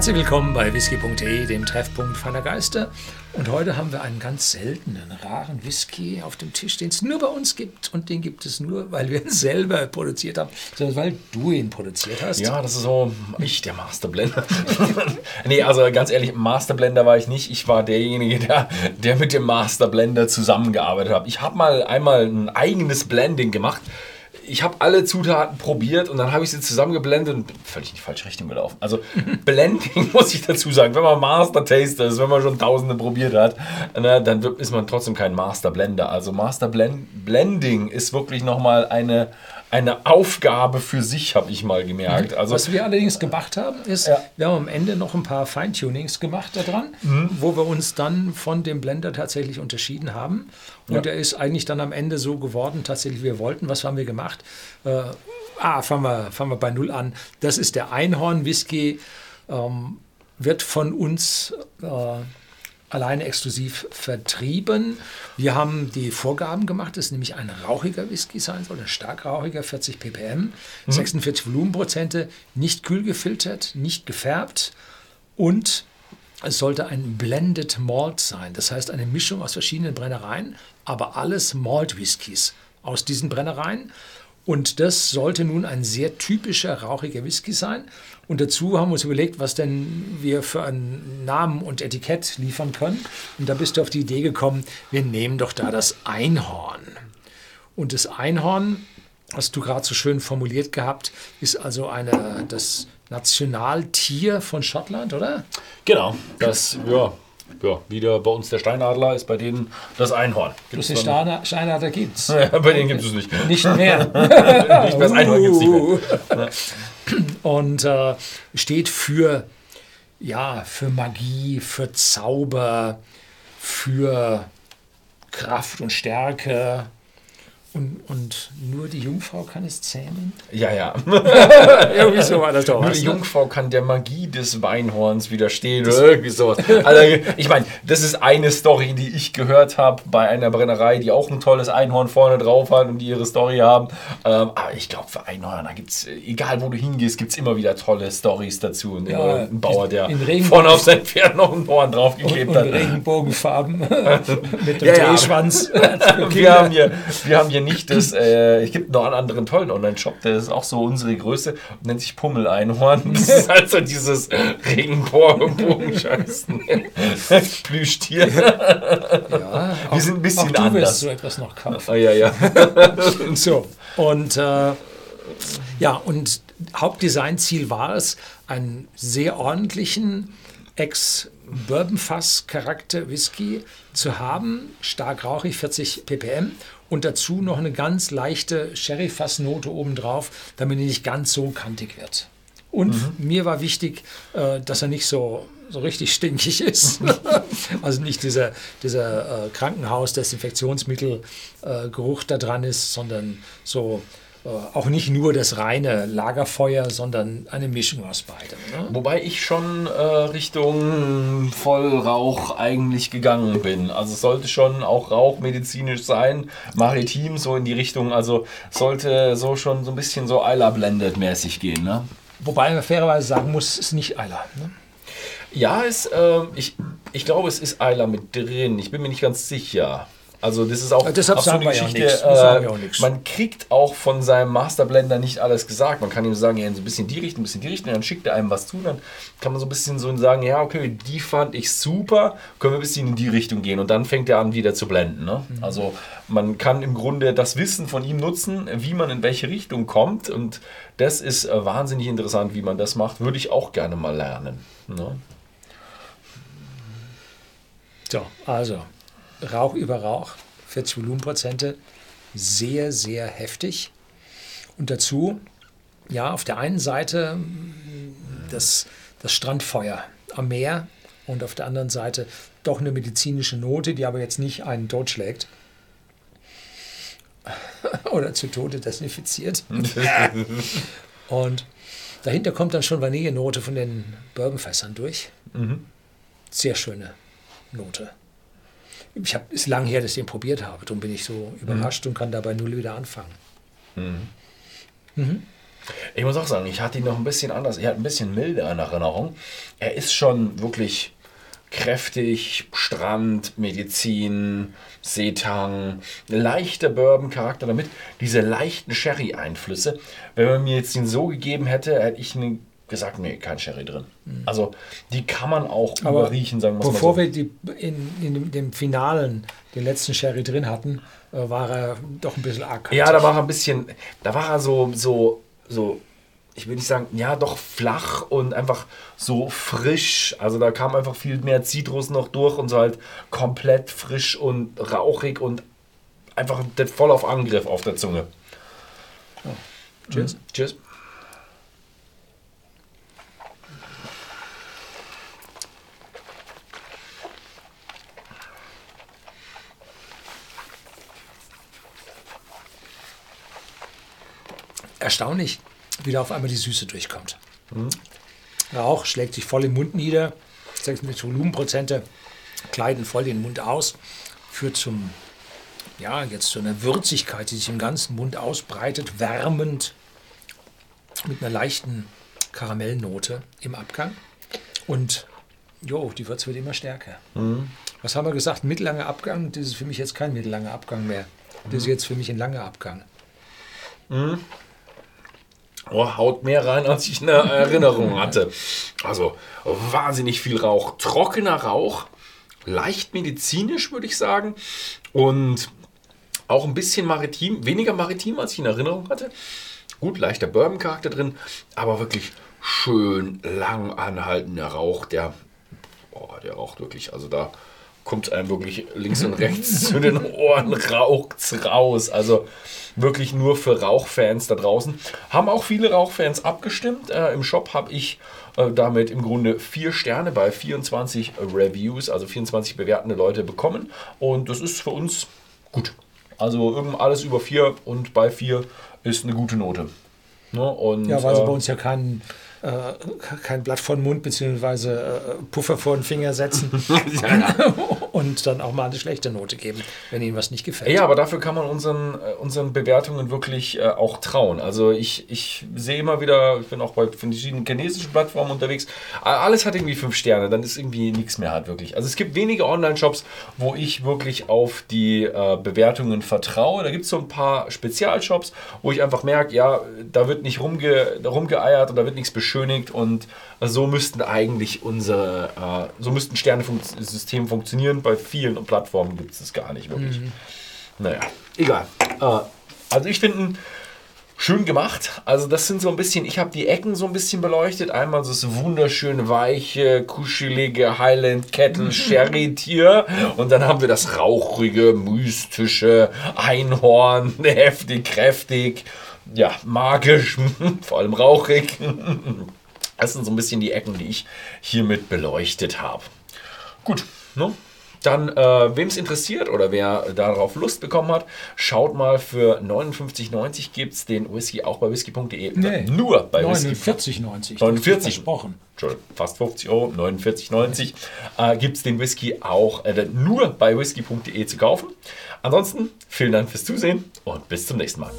Herzlich willkommen bei whisky.de, dem Treffpunkt feiner Geister. Und heute haben wir einen ganz seltenen, raren Whisky auf dem Tisch, den es nur bei uns gibt. Und den gibt es nur, weil wir ihn selber produziert haben, sondern weil du ihn produziert hast. Ja, das ist so, ich, der Masterblender. nee, also ganz ehrlich, Masterblender war ich nicht. Ich war derjenige, der, der mit dem Masterblender zusammengearbeitet hat. Ich habe mal einmal ein eigenes Blending gemacht ich habe alle Zutaten probiert und dann habe ich sie zusammengeblendet und bin völlig in die falsche Richtung gelaufen. Also Blending muss ich dazu sagen, wenn man Master Taster ist, wenn man schon Tausende probiert hat, ne, dann ist man trotzdem kein Master Blender. Also Master Blend Blending ist wirklich nochmal eine eine Aufgabe für sich, habe ich mal gemerkt. Mhm. Also, Was wir allerdings gemacht haben, ist, ja. wir haben am Ende noch ein paar Feintunings gemacht daran, mhm. wo wir uns dann von dem Blender tatsächlich unterschieden haben. Und ja. der ist eigentlich dann am Ende so geworden, tatsächlich, wie wir wollten. Was haben wir gemacht? Äh, ah, fangen wir, fangen wir bei Null an. Das ist der Einhorn-Whisky. Ähm, wird von uns äh, alleine exklusiv vertrieben. Wir haben die Vorgaben gemacht, dass nämlich ein rauchiger Whisky sein soll, ein stark rauchiger, 40 ppm, mhm. 46 Volumenprozente, nicht kühl gefiltert, nicht gefärbt und es sollte ein Blended Malt sein, das heißt eine Mischung aus verschiedenen Brennereien, aber alles Malt Whiskys aus diesen Brennereien. Und das sollte nun ein sehr typischer rauchiger Whisky sein. Und dazu haben wir uns überlegt, was denn wir für einen Namen und Etikett liefern können. Und da bist du auf die Idee gekommen, wir nehmen doch da das Einhorn. Und das Einhorn, hast du gerade so schön formuliert gehabt, ist also eine, das Nationaltier von Schottland, oder? Genau, das, ja, ja, wieder bei uns der Steinadler ist bei denen das Einhorn. Gibt's Bloß den Steinadler gibt es. Ja, bei denen gibt es nicht mehr. Nicht mehr. nicht mehr das Einhorn gibt es nicht mehr. Und äh, steht für, ja, für Magie, für Zauber, für Kraft und Stärke, und, und nur die Jungfrau kann es zähmen? Ja, ja. irgendwie so war das doch. Nur die? Jungfrau kann der Magie des Weinhorns widerstehen oder irgendwie sowas. Also, ich meine, das ist eine Story, die ich gehört habe bei einer Brennerei, die auch ein tolles Einhorn vorne drauf hat und die ihre Story haben. Ähm, aber ich glaube, für Einhörner gibt es, egal wo du hingehst, gibt es immer wieder tolle Stories dazu. Und ja, ein Bauer, der vorne auf sein Pferd noch ein Horn draufgeklebt hat. Regenbogenfarben mit dem ja, Drehschwanz. wir, haben hier, wir haben hier hier nicht das, äh, es gibt noch einen anderen tollen Online-Shop, der ist auch so unsere Größe, nennt sich Pummel Einhorn. Das ist also dieses Regenbogen-Scheißen. Plüschtier. Ja, wir sind ein bisschen auch du anders. Wirst so etwas noch kaufen. Ah, ja, ja. so, und äh, ja, und Hauptdesignziel war es, einen sehr ordentlichen Ex-Bourbon-Fass-Charakter-Whisky zu haben, stark rauchig, 40 ppm und dazu noch eine ganz leichte Sherry-Fassnote obendrauf, damit er nicht ganz so kantig wird. Und mhm. mir war wichtig, äh, dass er nicht so, so richtig stinkig ist. also nicht dieser, dieser äh, Krankenhaus-Desinfektionsmittel-Geruch da dran ist, sondern so äh, auch nicht nur das reine Lagerfeuer, sondern eine Mischung aus beidem. Ne? Wobei ich schon äh, Richtung Vollrauch eigentlich gegangen bin. Also es sollte schon auch rauchmedizinisch sein, maritim so in die Richtung. Also sollte so schon so ein bisschen so Eiler Blended mäßig gehen. Ne? Wobei man fairerweise sagen muss, es ist nicht Eiler. Ne? Ja, es, äh, ich, ich glaube, es ist Eiler mit drin. Ich bin mir nicht ganz sicher. Also das ist auch, ja, deshalb auch so eine Geschichte. Äh, man kriegt auch von seinem Masterblender nicht alles gesagt. Man kann ihm sagen, ja, so ein bisschen die Richtung, ein bisschen die Richtung, dann schickt er einem was zu, dann kann man so ein bisschen so sagen, ja, okay, die fand ich super, können wir ein bisschen in die Richtung gehen und dann fängt er an wieder zu blenden. Ne? Mhm. Also man kann im Grunde das Wissen von ihm nutzen, wie man in welche Richtung kommt und das ist äh, wahnsinnig interessant, wie man das macht. Würde ich auch gerne mal lernen. Ne? So, also Rauch über Rauch, 40 Volumenprozente, sehr, sehr heftig. Und dazu, ja, auf der einen Seite das, das Strandfeuer am Meer und auf der anderen Seite doch eine medizinische Note, die aber jetzt nicht einen totschlägt. Oder zu Tode desinfiziert. und dahinter kommt dann schon Vanillenote von den Bourbonfässern durch. Mhm. Sehr schöne Note ich habe es lang her, dass ich den probiert habe. Darum bin ich so überrascht mhm. und kann dabei null wieder anfangen. Mhm. Mhm. Ich muss auch sagen, ich hatte ihn noch ein bisschen anders. Er hat ein bisschen milder in Erinnerung. Er ist schon wirklich kräftig, Strand, Medizin, Seetang, leichter Bourbon-Charakter damit, diese leichten Sherry-Einflüsse. Wenn man mir jetzt den so gegeben hätte, hätte ich einen gesagt, nee, kein Sherry drin. Mhm. Also die kann man auch Aber überriechen, sagen wir Bevor so. wir die in, in dem Finalen den letzten Sherry drin hatten, äh, war er doch ein bisschen arg. Ja, da war er ein bisschen, da war er so, so, so, ich will nicht sagen, ja, doch flach und einfach so frisch. Also da kam einfach viel mehr Zitrus noch durch und so halt komplett frisch und rauchig und einfach voll auf Angriff auf der Zunge. Oh. Cheers. Mhm. Cheers. Erstaunlich, wie da auf einmal die Süße durchkommt. Mhm. Rauch schlägt sich voll im Mund nieder, 6 Volumenprozente kleiden voll den Mund aus, führt zum, ja, jetzt zu einer Würzigkeit, die sich im ganzen Mund ausbreitet, wärmend, mit einer leichten Karamellnote im Abgang. Und jo, die Würze wird immer stärker. Mhm. Was haben wir gesagt? Mittellanger Abgang, das ist für mich jetzt kein mittellanger Abgang mehr. Das ist mhm. jetzt für mich ein langer Abgang. Mhm oh, haut mehr rein, als ich in Erinnerung hatte. Also wahnsinnig viel Rauch, trockener Rauch, leicht medizinisch würde ich sagen und auch ein bisschen maritim, weniger maritim, als ich in Erinnerung hatte. Gut, leichter Bourbon-Charakter drin, aber wirklich schön lang anhaltender Rauch, der, boah, der raucht wirklich, also da kommt einem wirklich links und rechts zu den Ohren raucht's raus. Also wirklich nur für Rauchfans da draußen. Haben auch viele Rauchfans abgestimmt. Äh, Im Shop habe ich äh, damit im Grunde vier Sterne bei 24 Reviews, also 24 bewertende Leute bekommen. Und das ist für uns gut. Also alles über vier und bei vier ist eine gute Note. Ne? Und, ja, weil sie äh, bei uns ja keinen äh, kein Blatt vor den Mund bzw. Äh, Puffer vor den Finger setzen und dann auch mal eine schlechte Note geben, wenn ihnen was nicht gefällt. Ja, aber dafür kann man unseren, äh, unseren Bewertungen wirklich äh, auch trauen. Also ich, ich sehe immer wieder, ich bin auch bei verschiedenen chinesischen Plattformen unterwegs, alles hat irgendwie fünf Sterne, dann ist irgendwie nichts mehr hat wirklich. Also es gibt wenige Online-Shops, wo ich wirklich auf die äh, Bewertungen vertraue. Da gibt es so ein paar Spezialshops, wo ich einfach merke, ja, da wird nicht rumge rumgeeiert und da wird nichts beschönigt und so müssten eigentlich unsere, äh, so müssten Sternesysteme funktionieren. Bei vielen Plattformen gibt es das gar nicht wirklich. Mhm. Naja, egal. Äh, also ich finde schön gemacht. Also das sind so ein bisschen, ich habe die Ecken so ein bisschen beleuchtet. Einmal so das wunderschön weiche, kuschelige Highland Kettle Sherry Tier und dann haben wir das rauchige, mystische Einhorn, heftig, kräftig ja, magisch, vor allem rauchig. Das sind so ein bisschen die Ecken, die ich hiermit beleuchtet habe. Gut, ne? Dann, äh, wem es interessiert oder wer darauf Lust bekommen hat, schaut mal für 59,90 gibt es den Whisky auch bei whisky.de. Nee, nur bei 49,90. 49. Versprochen. Entschuldigung, fast 50 Euro, 49,90 äh, gibt es den Whisky auch äh, nur bei whisky.de zu kaufen. Ansonsten vielen Dank fürs Zusehen und bis zum nächsten Mal.